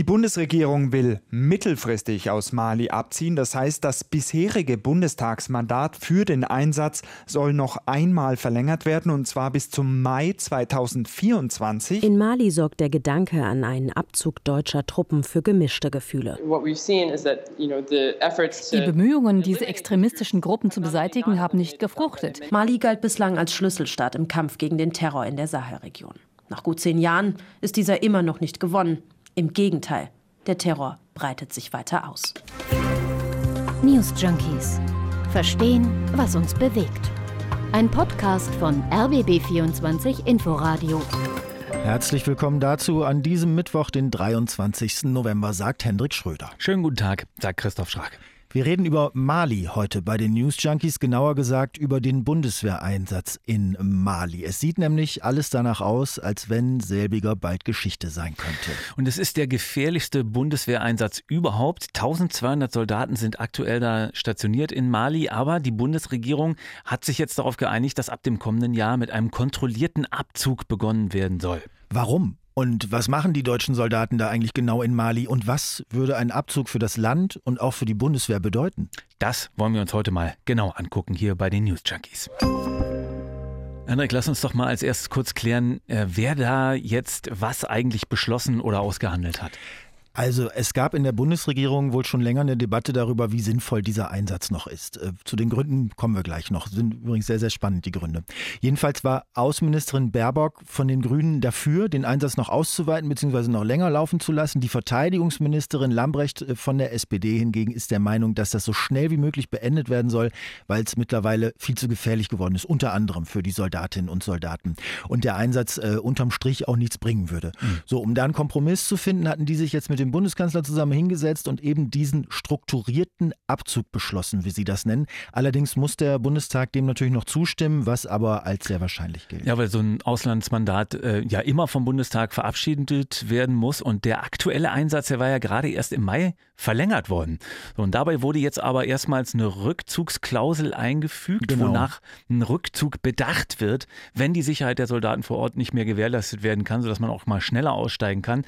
Die Bundesregierung will mittelfristig aus Mali abziehen. Das heißt, das bisherige Bundestagsmandat für den Einsatz soll noch einmal verlängert werden und zwar bis zum Mai 2024. In Mali sorgt der Gedanke an einen Abzug deutscher Truppen für gemischte Gefühle. Die Bemühungen, diese extremistischen Gruppen zu beseitigen, haben nicht gefruchtet. Mali galt bislang als Schlüsselstaat im Kampf gegen den Terror in der Sahelregion. Nach gut zehn Jahren ist dieser immer noch nicht gewonnen. Im Gegenteil, der Terror breitet sich weiter aus. News Junkies. Verstehen, was uns bewegt. Ein Podcast von RBB24 Inforadio. Herzlich willkommen dazu an diesem Mittwoch, den 23. November, sagt Hendrik Schröder. Schönen guten Tag, sagt Christoph Schrag. Wir reden über Mali heute bei den News Junkies, genauer gesagt über den Bundeswehreinsatz in Mali. Es sieht nämlich alles danach aus, als wenn selbiger bald Geschichte sein könnte. Und es ist der gefährlichste Bundeswehreinsatz überhaupt. 1200 Soldaten sind aktuell da stationiert in Mali, aber die Bundesregierung hat sich jetzt darauf geeinigt, dass ab dem kommenden Jahr mit einem kontrollierten Abzug begonnen werden soll. Warum? Und was machen die deutschen Soldaten da eigentlich genau in Mali? Und was würde ein Abzug für das Land und auch für die Bundeswehr bedeuten? Das wollen wir uns heute mal genau angucken hier bei den News Junkies. Henrik, lass uns doch mal als erstes kurz klären, äh, wer da jetzt was eigentlich beschlossen oder ausgehandelt hat. Also es gab in der Bundesregierung wohl schon länger eine Debatte darüber, wie sinnvoll dieser Einsatz noch ist. Äh, zu den Gründen kommen wir gleich noch. Sind übrigens sehr, sehr spannend, die Gründe. Jedenfalls war Außenministerin Baerbock von den Grünen dafür, den Einsatz noch auszuweiten bzw. noch länger laufen zu lassen. Die Verteidigungsministerin Lambrecht äh, von der SPD hingegen ist der Meinung, dass das so schnell wie möglich beendet werden soll, weil es mittlerweile viel zu gefährlich geworden ist, unter anderem für die Soldatinnen und Soldaten. Und der Einsatz äh, unterm Strich auch nichts bringen würde. Mhm. So, um da einen Kompromiss zu finden, hatten die sich jetzt mit dem Bundeskanzler zusammen hingesetzt und eben diesen strukturierten Abzug beschlossen, wie Sie das nennen. Allerdings muss der Bundestag dem natürlich noch zustimmen, was aber als sehr wahrscheinlich gilt. Ja, weil so ein Auslandsmandat äh, ja immer vom Bundestag verabschiedet werden muss und der aktuelle Einsatz, der war ja gerade erst im Mai verlängert worden. So, und dabei wurde jetzt aber erstmals eine Rückzugsklausel eingefügt, genau. wonach ein Rückzug bedacht wird, wenn die Sicherheit der Soldaten vor Ort nicht mehr gewährleistet werden kann, sodass man auch mal schneller aussteigen kann.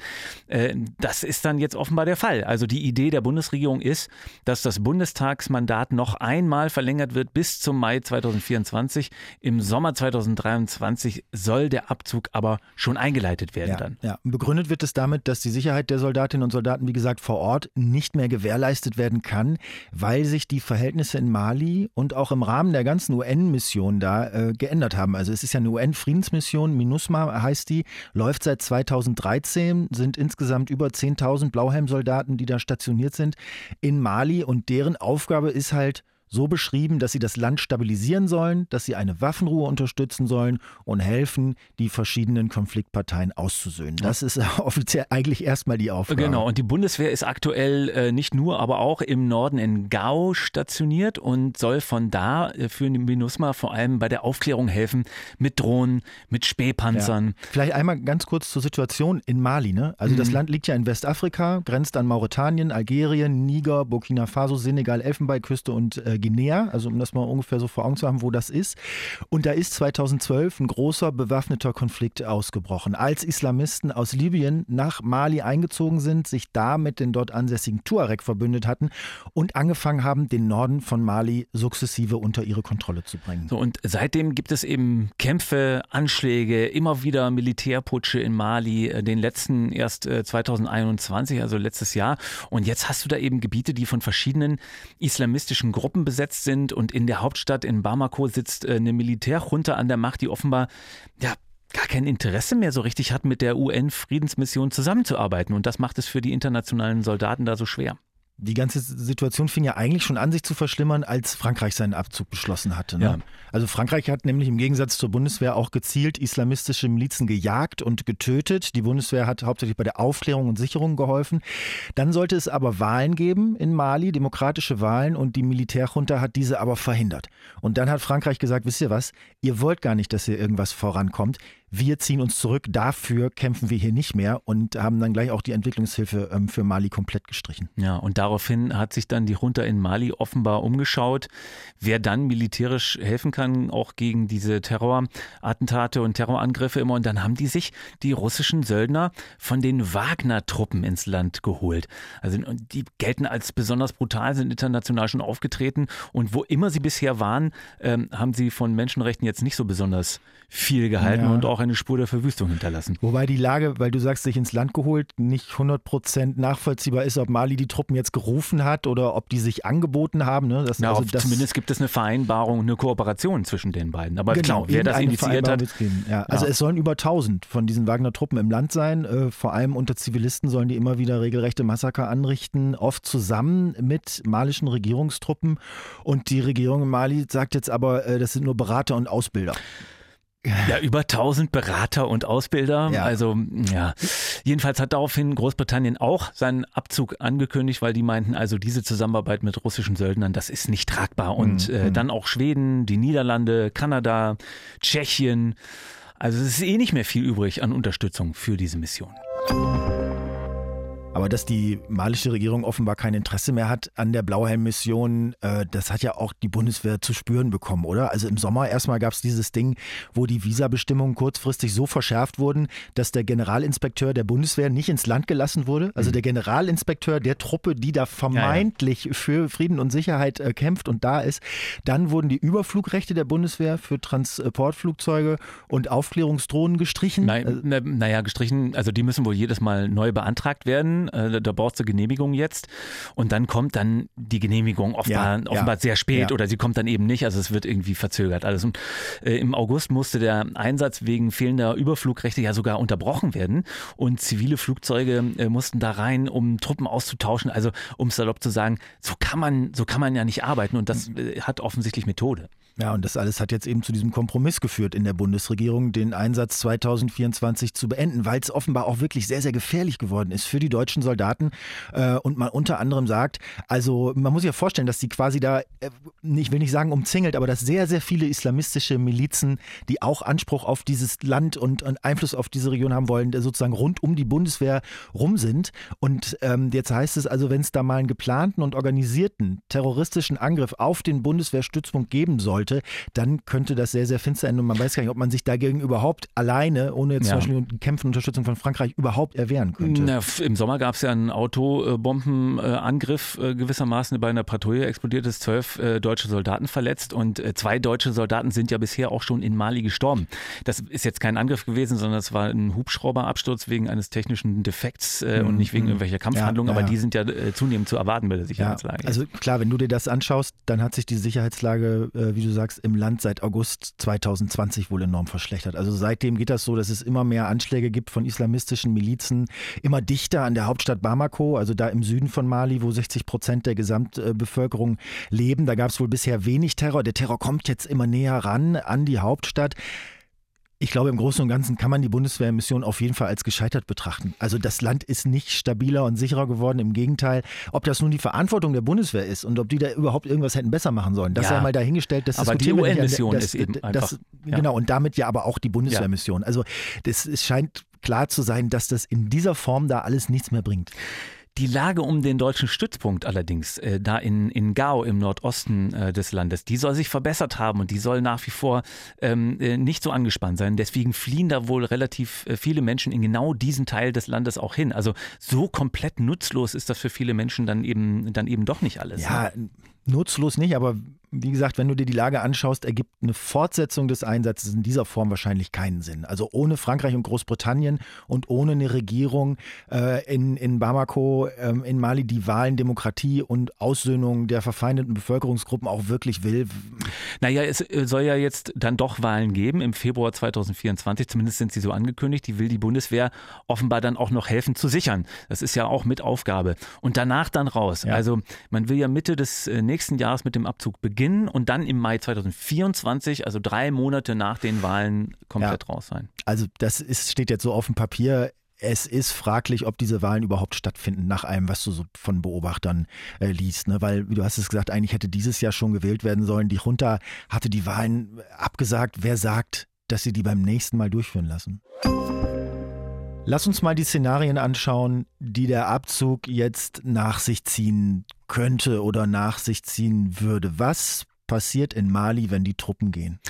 Äh, das ist dann jetzt offenbar der Fall. Also die Idee der Bundesregierung ist, dass das Bundestagsmandat noch einmal verlängert wird bis zum Mai 2024. Im Sommer 2023 soll der Abzug aber schon eingeleitet werden ja, dann. Ja, begründet wird es damit, dass die Sicherheit der Soldatinnen und Soldaten, wie gesagt, vor Ort nicht nicht mehr gewährleistet werden kann, weil sich die Verhältnisse in Mali und auch im Rahmen der ganzen UN-Mission da äh, geändert haben. Also es ist ja eine UN-Friedensmission, MINUSMA heißt die, läuft seit 2013, sind insgesamt über 10.000 Blauhelmsoldaten, die da stationiert sind in Mali. Und deren Aufgabe ist halt, so beschrieben, dass sie das Land stabilisieren sollen, dass sie eine Waffenruhe unterstützen sollen und helfen, die verschiedenen Konfliktparteien auszusöhnen. Das ist offiziell eigentlich erstmal die Aufgabe. Genau, und die Bundeswehr ist aktuell äh, nicht nur, aber auch im Norden in Gao stationiert und soll von da äh, für den MINUSMA vor allem bei der Aufklärung helfen mit Drohnen, mit Spähpanzern. Ja. Vielleicht einmal ganz kurz zur Situation in Mali. Ne? Also mhm. das Land liegt ja in Westafrika, grenzt an Mauretanien, Algerien, Niger, Burkina Faso, Senegal, Elfenbeinküste und äh, Guinea, also um das mal ungefähr so vor Augen zu haben, wo das ist. Und da ist 2012 ein großer bewaffneter Konflikt ausgebrochen. Als Islamisten aus Libyen nach Mali eingezogen sind, sich da mit den dort ansässigen Tuareg verbündet hatten und angefangen haben, den Norden von Mali sukzessive unter ihre Kontrolle zu bringen. So, und seitdem gibt es eben Kämpfe, Anschläge, immer wieder Militärputsche in Mali, äh, den letzten erst 2021, äh, also letztes Jahr. Und jetzt hast du da eben Gebiete, die von verschiedenen islamistischen Gruppen besetzt sind und in der Hauptstadt in Bamako sitzt äh, eine Militärjunta an der Macht, die offenbar ja gar kein Interesse mehr so richtig hat, mit der UN-Friedensmission zusammenzuarbeiten. Und das macht es für die internationalen Soldaten da so schwer. Die ganze Situation fing ja eigentlich schon an, sich zu verschlimmern, als Frankreich seinen Abzug beschlossen hatte. Ne? Ja. Also Frankreich hat nämlich im Gegensatz zur Bundeswehr auch gezielt islamistische Milizen gejagt und getötet. Die Bundeswehr hat hauptsächlich bei der Aufklärung und Sicherung geholfen. Dann sollte es aber Wahlen geben in Mali, demokratische Wahlen, und die Militärjunta hat diese aber verhindert. Und dann hat Frankreich gesagt, wisst ihr was, ihr wollt gar nicht, dass hier irgendwas vorankommt wir ziehen uns zurück, dafür kämpfen wir hier nicht mehr und haben dann gleich auch die Entwicklungshilfe ähm, für Mali komplett gestrichen. Ja, und daraufhin hat sich dann die Junta in Mali offenbar umgeschaut, wer dann militärisch helfen kann, auch gegen diese Terrorattentate und Terrorangriffe immer. Und dann haben die sich die russischen Söldner von den Wagner-Truppen ins Land geholt. Also die gelten als besonders brutal, sind international schon aufgetreten und wo immer sie bisher waren, ähm, haben sie von Menschenrechten jetzt nicht so besonders viel gehalten ja. und auch eine Spur der Verwüstung hinterlassen. Wobei die Lage, weil du sagst, sich ins Land geholt, nicht 100 Prozent nachvollziehbar ist, ob Mali die Truppen jetzt gerufen hat oder ob die sich angeboten haben. Ne? Das, ja, also das zumindest gibt es eine Vereinbarung, eine Kooperation zwischen den beiden. Aber genau, wer das initiiert hat. Ja, also ja. es sollen über 1000 von diesen Wagner-Truppen im Land sein. Äh, vor allem unter Zivilisten sollen die immer wieder regelrechte Massaker anrichten, oft zusammen mit malischen Regierungstruppen. Und die Regierung in Mali sagt jetzt aber, äh, das sind nur Berater und Ausbilder. Ja, über 1000 Berater und Ausbilder. Ja. Also, ja. Jedenfalls hat daraufhin Großbritannien auch seinen Abzug angekündigt, weil die meinten, also diese Zusammenarbeit mit russischen Söldnern, das ist nicht tragbar. Und mhm. äh, dann auch Schweden, die Niederlande, Kanada, Tschechien. Also es ist eh nicht mehr viel übrig an Unterstützung für diese Mission. Aber dass die malische Regierung offenbar kein Interesse mehr hat an der Blauhelm-Mission, äh, das hat ja auch die Bundeswehr zu spüren bekommen, oder? Also im Sommer erstmal gab es dieses Ding, wo die Visabestimmungen kurzfristig so verschärft wurden, dass der Generalinspekteur der Bundeswehr nicht ins Land gelassen wurde. Also mhm. der Generalinspekteur der Truppe, die da vermeintlich ja, ja. für Frieden und Sicherheit äh, kämpft und da ist. Dann wurden die Überflugrechte der Bundeswehr für Transportflugzeuge und Aufklärungsdrohnen gestrichen. Nein, na, naja, gestrichen, also die müssen wohl jedes Mal neu beantragt werden äh, da brauchst du Genehmigung jetzt. Und dann kommt dann die Genehmigung offenbar, ja, offenbar ja, sehr spät ja. oder sie kommt dann eben nicht. Also es wird irgendwie verzögert alles. Und äh, im August musste der Einsatz wegen fehlender Überflugrechte ja sogar unterbrochen werden. Und zivile Flugzeuge äh, mussten da rein, um Truppen auszutauschen. Also um salopp zu sagen, so kann man, so kann man ja nicht arbeiten. Und das äh, hat offensichtlich Methode. Ja, und das alles hat jetzt eben zu diesem Kompromiss geführt in der Bundesregierung, den Einsatz 2024 zu beenden, weil es offenbar auch wirklich sehr, sehr gefährlich geworden ist für die deutschen Soldaten. Äh, und man unter anderem sagt, also man muss sich ja vorstellen, dass die quasi da, äh, ich will nicht sagen umzingelt, aber dass sehr, sehr viele islamistische Milizen, die auch Anspruch auf dieses Land und, Einfluss auf diese Region haben wollen, sozusagen rund um die Bundeswehr rum sind. Und ähm, jetzt heißt es also, wenn es da mal einen geplanten und organisierten terroristischen Angriff auf den Bundeswehrstützpunkt geben soll, sollte, dann könnte das sehr, sehr finster enden und man weiß gar nicht, ob man sich dagegen überhaupt alleine, ohne jetzt ja. zum Beispiel Kämpfe und Unterstützung von Frankreich, überhaupt erwehren könnte. Na, Im Sommer gab es ja einen Autobombenangriff äh, gewissermaßen bei einer Patrouille explodiert ist, zwölf äh, deutsche Soldaten verletzt und äh, zwei deutsche Soldaten sind ja bisher auch schon in Mali gestorben. Das ist jetzt kein Angriff gewesen, sondern es war ein Hubschrauberabsturz wegen eines technischen Defekts mhm. und nicht wegen mhm. irgendwelcher Kampfhandlungen, ja, ja, aber die sind ja zunehmend zu erwarten bei der Sicherheitslage. also klar, wenn du dir das anschaust, dann hat sich die Sicherheitslage, wie du sagst, im Land seit August 2020 wohl enorm verschlechtert. Also seitdem geht das so, dass es immer mehr Anschläge gibt von islamistischen Milizen, immer dichter an der Hauptstadt Bamako, also da im Süden von Mali, wo 60 Prozent der Gesamtbevölkerung leben. Da gab es wohl bisher wenig Terror. Der Terror kommt jetzt immer näher ran an die Hauptstadt. Ich glaube, im Großen und Ganzen kann man die Bundeswehrmission auf jeden Fall als gescheitert betrachten. Also das Land ist nicht stabiler und sicherer geworden. Im Gegenteil, ob das nun die Verantwortung der Bundeswehr ist und ob die da überhaupt irgendwas hätten besser machen sollen, das ja. sei mal dahingestellt. Das aber die UN-Mission ist eben das, einfach. Ja. Genau, und damit ja aber auch die Bundeswehrmission. Also das, es scheint klar zu sein, dass das in dieser Form da alles nichts mehr bringt. Die Lage um den deutschen Stützpunkt allerdings, äh, da in, in Gao im Nordosten äh, des Landes, die soll sich verbessert haben und die soll nach wie vor ähm, äh, nicht so angespannt sein. Deswegen fliehen da wohl relativ äh, viele Menschen in genau diesen Teil des Landes auch hin. Also so komplett nutzlos ist das für viele Menschen dann eben, dann eben doch nicht alles. Ja, ne? Nutzlos nicht, aber wie gesagt, wenn du dir die Lage anschaust, ergibt eine Fortsetzung des Einsatzes in dieser Form wahrscheinlich keinen Sinn. Also ohne Frankreich und Großbritannien und ohne eine Regierung äh, in, in Bamako, ähm, in Mali, die Wahlen, Demokratie und Aussöhnung der verfeindeten Bevölkerungsgruppen auch wirklich will. Naja, es äh, soll ja jetzt dann doch Wahlen geben im Februar 2024, zumindest sind sie so angekündigt. Die will die Bundeswehr offenbar dann auch noch helfen zu sichern. Das ist ja auch mit Aufgabe. Und danach dann raus. Ja. Also man will ja Mitte des äh, nächsten Jahres mit dem Abzug beginnen und dann im Mai 2024, also drei Monate nach den Wahlen, komplett ja. raus sein. Also das ist, steht jetzt so auf dem Papier. Es ist fraglich, ob diese Wahlen überhaupt stattfinden, nach allem, was du so von Beobachtern äh, liest. Ne? Weil, wie du hast es gesagt, eigentlich hätte dieses Jahr schon gewählt werden sollen. Die Junta hatte die Wahlen abgesagt. Wer sagt, dass sie die beim nächsten Mal durchführen lassen. Lass uns mal die Szenarien anschauen, die der Abzug jetzt nach sich ziehen könnte oder nach sich ziehen würde. Was passiert in Mali, wenn die Truppen gehen?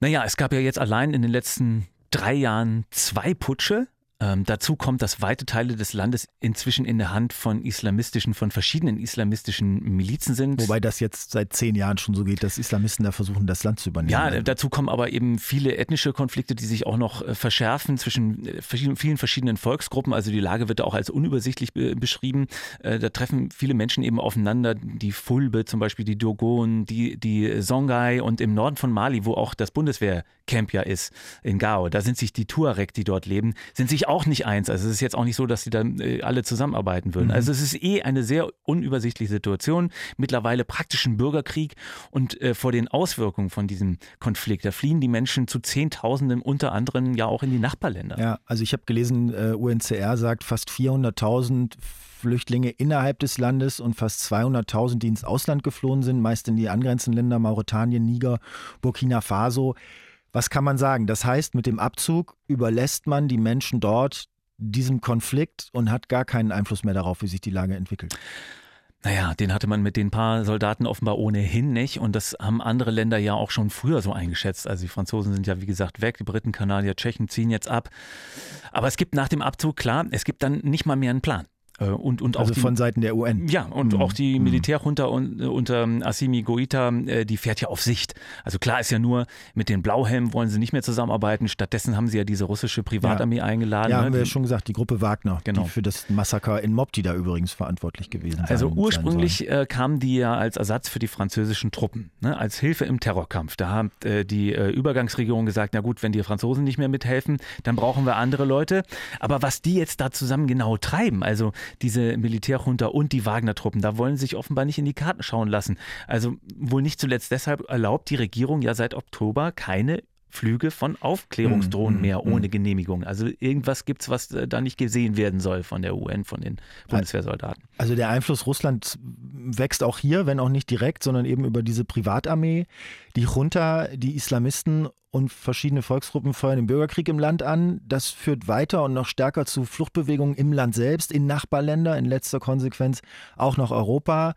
Naja, es gab ja jetzt allein in den letzten drei Jahren zwei Putsche. Ähm, dazu kommt, dass weite Teile des Landes inzwischen in der Hand von islamistischen, von verschiedenen islamistischen Milizen sind. Wobei das jetzt seit zehn Jahren schon so geht, dass Islamisten da versuchen, das Land zu übernehmen. Ja, dazu kommen aber eben viele ethnische Konflikte, die sich auch noch äh, verschärfen zwischen äh, vielen verschiedenen Volksgruppen. Also die Lage wird auch als unübersichtlich beschrieben. Äh, da treffen viele Menschen eben aufeinander. Die Fulbe zum Beispiel, die Dogon, die, die Songhai und im Norden von Mali, wo auch das Bundeswehrcamp ja ist, in Gao. Da sind sich die Tuareg, die dort leben, sind sich auch nicht eins. Also es ist jetzt auch nicht so, dass sie dann äh, alle zusammenarbeiten würden. Mhm. Also es ist eh eine sehr unübersichtliche Situation. Mittlerweile praktisch ein Bürgerkrieg und äh, vor den Auswirkungen von diesem Konflikt, da fliehen die Menschen zu Zehntausenden, unter anderem ja auch in die Nachbarländer. Ja, also ich habe gelesen, äh, UNCR sagt fast 400.000 Flüchtlinge innerhalb des Landes und fast 200.000, die ins Ausland geflohen sind, meist in die angrenzenden Länder Mauretanien, Niger, Burkina Faso. Was kann man sagen? Das heißt, mit dem Abzug überlässt man die Menschen dort diesem Konflikt und hat gar keinen Einfluss mehr darauf, wie sich die Lage entwickelt. Naja, den hatte man mit den paar Soldaten offenbar ohnehin nicht. Und das haben andere Länder ja auch schon früher so eingeschätzt. Also die Franzosen sind ja, wie gesagt, weg, die Briten, Kanadier, Tschechen ziehen jetzt ab. Aber es gibt nach dem Abzug, klar, es gibt dann nicht mal mehr einen Plan. Äh, und, und also die, von Seiten der UN. Ja, und mhm. auch die mhm. Militärjunta unter, unter Assimi Goita, äh, die fährt ja auf Sicht. Also klar ist ja nur, mit den Blauhelmen wollen sie nicht mehr zusammenarbeiten. Stattdessen haben sie ja diese russische Privatarmee ja. eingeladen. Ja, ne? haben wir ja schon gesagt, die Gruppe Wagner, genau. die für das Massaker in Mopti da übrigens verantwortlich gewesen sind. Also ursprünglich äh, kamen die ja als Ersatz für die französischen Truppen, ne, als Hilfe im Terrorkampf. Da hat äh, die äh, Übergangsregierung gesagt, na gut, wenn die Franzosen nicht mehr mithelfen, dann brauchen wir andere Leute. Aber was die jetzt da zusammen genau treiben, also diese Militär Militärjunta und die Wagner-Truppen. Da wollen sie sich offenbar nicht in die Karten schauen lassen. Also wohl nicht zuletzt deshalb erlaubt die Regierung ja seit Oktober keine Flüge von Aufklärungsdrohnen mm, mehr mm, ohne Genehmigung. Also irgendwas gibt es, was äh, da nicht gesehen werden soll von der UN, von den Bundeswehrsoldaten. Also der Einfluss Russlands wächst auch hier, wenn auch nicht direkt, sondern eben über diese Privatarmee. Die Junta, die Islamisten und verschiedene Volksgruppen feuern den Bürgerkrieg im Land an. Das führt weiter und noch stärker zu Fluchtbewegungen im Land selbst, in Nachbarländer, in letzter Konsequenz auch nach Europa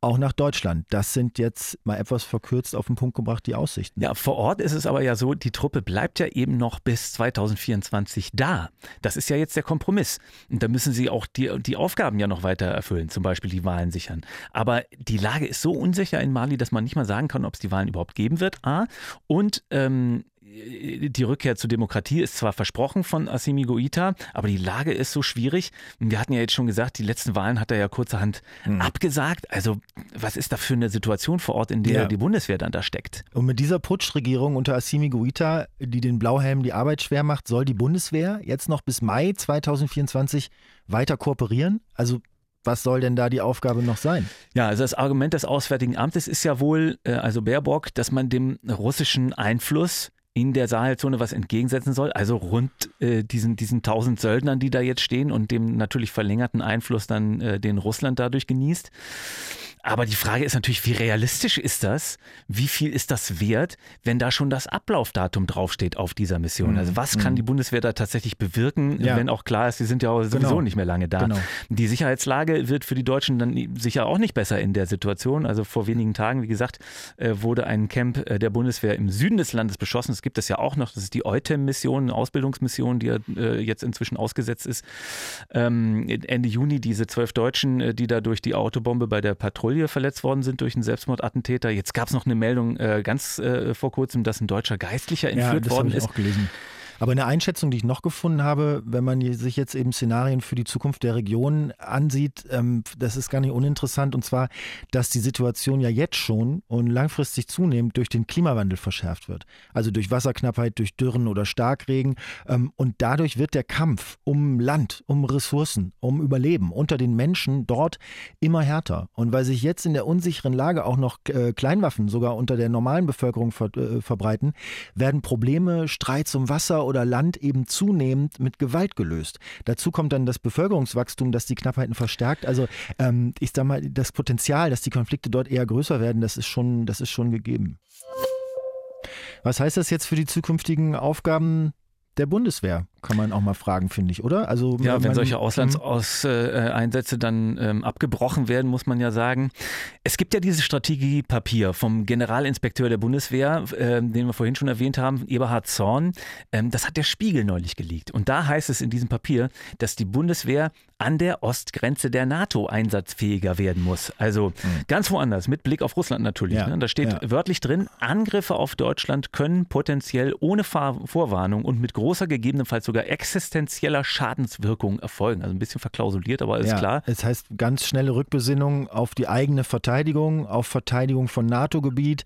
auch nach Deutschland. Das sind jetzt mal etwas verkürzt auf den Punkt gebracht die Aussichten. Ja, vor Ort ist es aber ja so, die Truppe bleibt ja eben noch bis 2024 da. Das ist ja jetzt der Kompromiss. Und da müssen sie auch die, die Aufgaben ja noch weiter erfüllen, zum Beispiel die Wahlen sichern. Aber die Lage ist so unsicher in Mali, dass man nicht mal sagen kann, ob es die Wahlen überhaupt geben wird. A. Und ähm, die Rückkehr zur Demokratie ist zwar versprochen von Assimi Goita, aber die Lage ist so schwierig. Wir hatten ja jetzt schon gesagt, die letzten Wahlen hat er ja kurzerhand mhm. abgesagt. Also was ist da für eine Situation vor Ort, in der ja. die Bundeswehr dann da steckt? Und mit dieser Putschregierung unter Assimi Goita, die den Blauhelmen die Arbeit schwer macht, soll die Bundeswehr jetzt noch bis Mai 2024 weiter kooperieren? Also was soll denn da die Aufgabe noch sein? Ja, also das Argument des Auswärtigen Amtes ist ja wohl, äh, also Baerbock, dass man dem russischen Einfluss in der Sahelzone was entgegensetzen soll, also rund äh, diesen, diesen tausend Söldnern, die da jetzt stehen und dem natürlich verlängerten Einfluss dann, äh, den Russland dadurch genießt. Aber die Frage ist natürlich, wie realistisch ist das? Wie viel ist das wert, wenn da schon das Ablaufdatum draufsteht auf dieser Mission? Mhm. Also was kann mhm. die Bundeswehr da tatsächlich bewirken, ja. wenn auch klar ist, sie sind ja sowieso genau. nicht mehr lange da. Genau. Die Sicherheitslage wird für die Deutschen dann sicher auch nicht besser in der Situation. Also vor wenigen Tagen, wie gesagt, äh, wurde ein Camp äh, der Bundeswehr im Süden des Landes beschossen. Das gibt es ja auch noch. Das ist die EUTEM-Mission, eine Ausbildungsmission, die äh, jetzt inzwischen ausgesetzt ist. Ähm, Ende Juni diese zwölf Deutschen, die da durch die Autobombe bei der Patrouille Patrouille verletzt worden sind durch einen Selbstmordattentäter. Jetzt gab es noch eine Meldung äh, ganz äh, vor kurzem, dass ein deutscher Geistlicher entführt ja, worden ist. Ich auch gelesen. Aber eine Einschätzung, die ich noch gefunden habe, wenn man sich jetzt eben Szenarien für die Zukunft der Region ansieht, ähm, das ist gar nicht uninteressant. Und zwar, dass die Situation ja jetzt schon und langfristig zunehmend durch den Klimawandel verschärft wird. Also durch Wasserknappheit, durch Dürren oder Starkregen. Ähm, und dadurch wird der Kampf um Land, um Ressourcen, um Überleben unter den Menschen dort immer härter. Und weil sich jetzt in der unsicheren Lage auch noch äh, Kleinwaffen sogar unter der normalen Bevölkerung äh, verbreiten, werden Probleme, Streits um Wasser oder Land eben zunehmend mit Gewalt gelöst. Dazu kommt dann das Bevölkerungswachstum, das die Knappheiten verstärkt. Also ähm, ich sage mal, das Potenzial, dass die Konflikte dort eher größer werden, das ist schon, das ist schon gegeben. Was heißt das jetzt für die zukünftigen Aufgaben der Bundeswehr? Kann man auch mal fragen, finde ich, oder? Also ja, wenn solche Auslandseinsätze dann ähm, abgebrochen werden, muss man ja sagen. Es gibt ja dieses Strategiepapier vom Generalinspekteur der Bundeswehr, äh, den wir vorhin schon erwähnt haben, Eberhard Zorn. Ähm, das hat der Spiegel neulich geleakt. Und da heißt es in diesem Papier, dass die Bundeswehr an der Ostgrenze der NATO einsatzfähiger werden muss. Also mhm. ganz woanders, mit Blick auf Russland natürlich. Ja, ne? Da steht ja. wörtlich drin, Angriffe auf Deutschland können potenziell ohne Vorwarnung und mit großer gegebenenfalls sogar sogar existenzieller Schadenswirkung erfolgen. Also ein bisschen verklausuliert, aber alles ja, klar. Es heißt ganz schnelle Rückbesinnung auf die eigene Verteidigung, auf Verteidigung von NATO-Gebiet.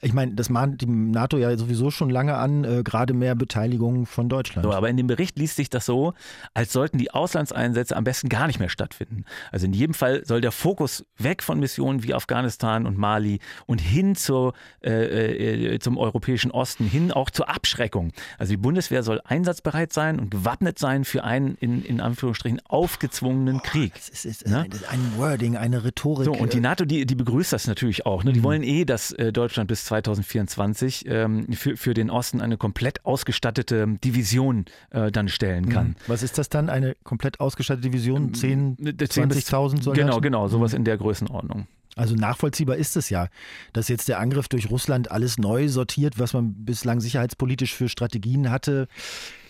Ich meine, das mahnt die NATO ja sowieso schon lange an, äh, gerade mehr Beteiligung von Deutschland. So, aber in dem Bericht liest sich das so, als sollten die Auslandseinsätze am besten gar nicht mehr stattfinden. Also in jedem Fall soll der Fokus weg von Missionen wie Afghanistan und Mali und hin zur, äh, äh, zum europäischen Osten, hin auch zur Abschreckung. Also die Bundeswehr soll einsatzbereit sein und gewappnet sein für einen in, in Anführungsstrichen aufgezwungenen Krieg. Das ist, ist ne? ein Wording, eine Rhetorik. So, und die äh. NATO, die, die begrüßt das natürlich auch. Ne? Die mhm. wollen eh, dass äh, Deutschland bis 2024 ähm, für, für den Osten eine komplett ausgestattete Division äh, dann stellen kann. Mhm. Was ist das dann? Eine komplett ausgestattete Division? 10, 20.000 Soldaten? Genau, genau, sowas mhm. in der Größenordnung. Also nachvollziehbar ist es ja, dass jetzt der Angriff durch Russland alles neu sortiert, was man bislang sicherheitspolitisch für Strategien hatte.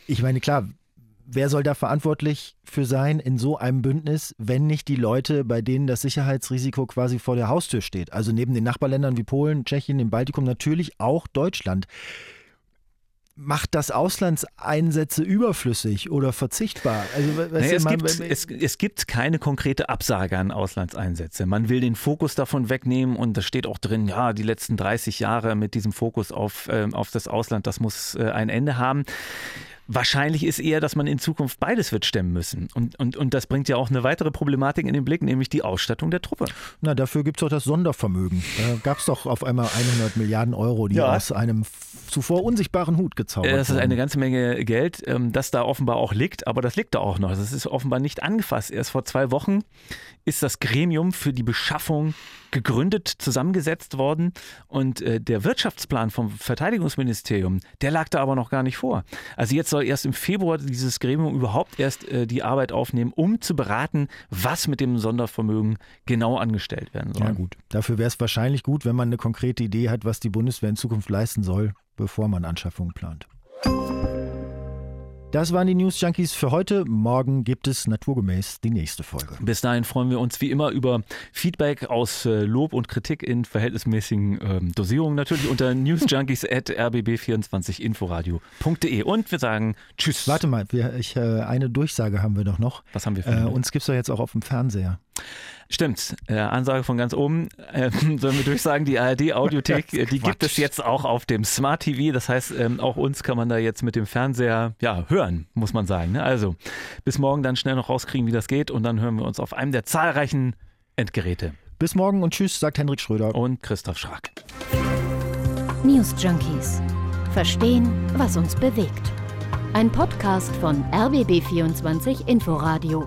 Ich meine, klar, wer soll da verantwortlich für sein in so einem Bündnis, wenn nicht die Leute, bei denen das Sicherheitsrisiko quasi vor der Haustür steht? Also neben den Nachbarländern wie Polen, Tschechien, dem Baltikum natürlich auch Deutschland. Macht das Auslandseinsätze überflüssig oder verzichtbar? Also, naja, es, gibt, es, es, gibt keine konkrete Absage an Auslandseinsätze. Man will den Fokus davon wegnehmen und da steht auch drin, ja, die letzten 30 Jahre mit diesem Fokus auf, äh, auf das Ausland, das muss äh, ein Ende haben. Wahrscheinlich ist eher, dass man in Zukunft beides wird stemmen müssen. Und, und, und das bringt ja auch eine weitere Problematik in den Blick, nämlich die Ausstattung der Truppe. Na, dafür gibt es doch das Sondervermögen. Da gab es doch auf einmal 100 Milliarden Euro, die ja. aus einem zuvor unsichtbaren Hut gezaubert Das ist eine ganze Menge Geld, ähm, das da offenbar auch liegt, aber das liegt da auch noch. Das ist offenbar nicht angefasst. Erst vor zwei Wochen ist das Gremium für die Beschaffung gegründet, zusammengesetzt worden und äh, der Wirtschaftsplan vom Verteidigungsministerium, der lag da aber noch gar nicht vor. Also jetzt soll erst im Februar dieses Gremium überhaupt erst äh, die Arbeit aufnehmen, um zu beraten, was mit dem Sondervermögen genau angestellt werden soll. Ja gut, dafür wäre es wahrscheinlich gut, wenn man eine konkrete Idee hat, was die Bundeswehr in Zukunft leisten soll, bevor man Anschaffungen plant. Das waren die News Junkies für heute. Morgen gibt es naturgemäß die nächste Folge. Bis dahin freuen wir uns wie immer über Feedback aus äh, Lob und Kritik in verhältnismäßigen ähm, Dosierungen. Natürlich unter newsjunkies.rbb24inforadio.de. Und wir sagen Tschüss. Warte mal, wir, ich, äh, eine Durchsage haben wir doch noch. Was haben wir für äh, Uns gibt es doch jetzt auch auf dem Fernseher. Stimmt, äh, Ansage von ganz oben. Äh, sollen wir durchsagen, die ARD-Audiothek, äh, die gibt es jetzt auch auf dem Smart TV. Das heißt, ähm, auch uns kann man da jetzt mit dem Fernseher ja, hören, muss man sagen. Ne? Also bis morgen dann schnell noch rauskriegen, wie das geht. Und dann hören wir uns auf einem der zahlreichen Endgeräte. Bis morgen und tschüss, sagt Henrik Schröder. Und Christoph Schrag. News Junkies. Verstehen, was uns bewegt. Ein Podcast von RBB24 Inforadio.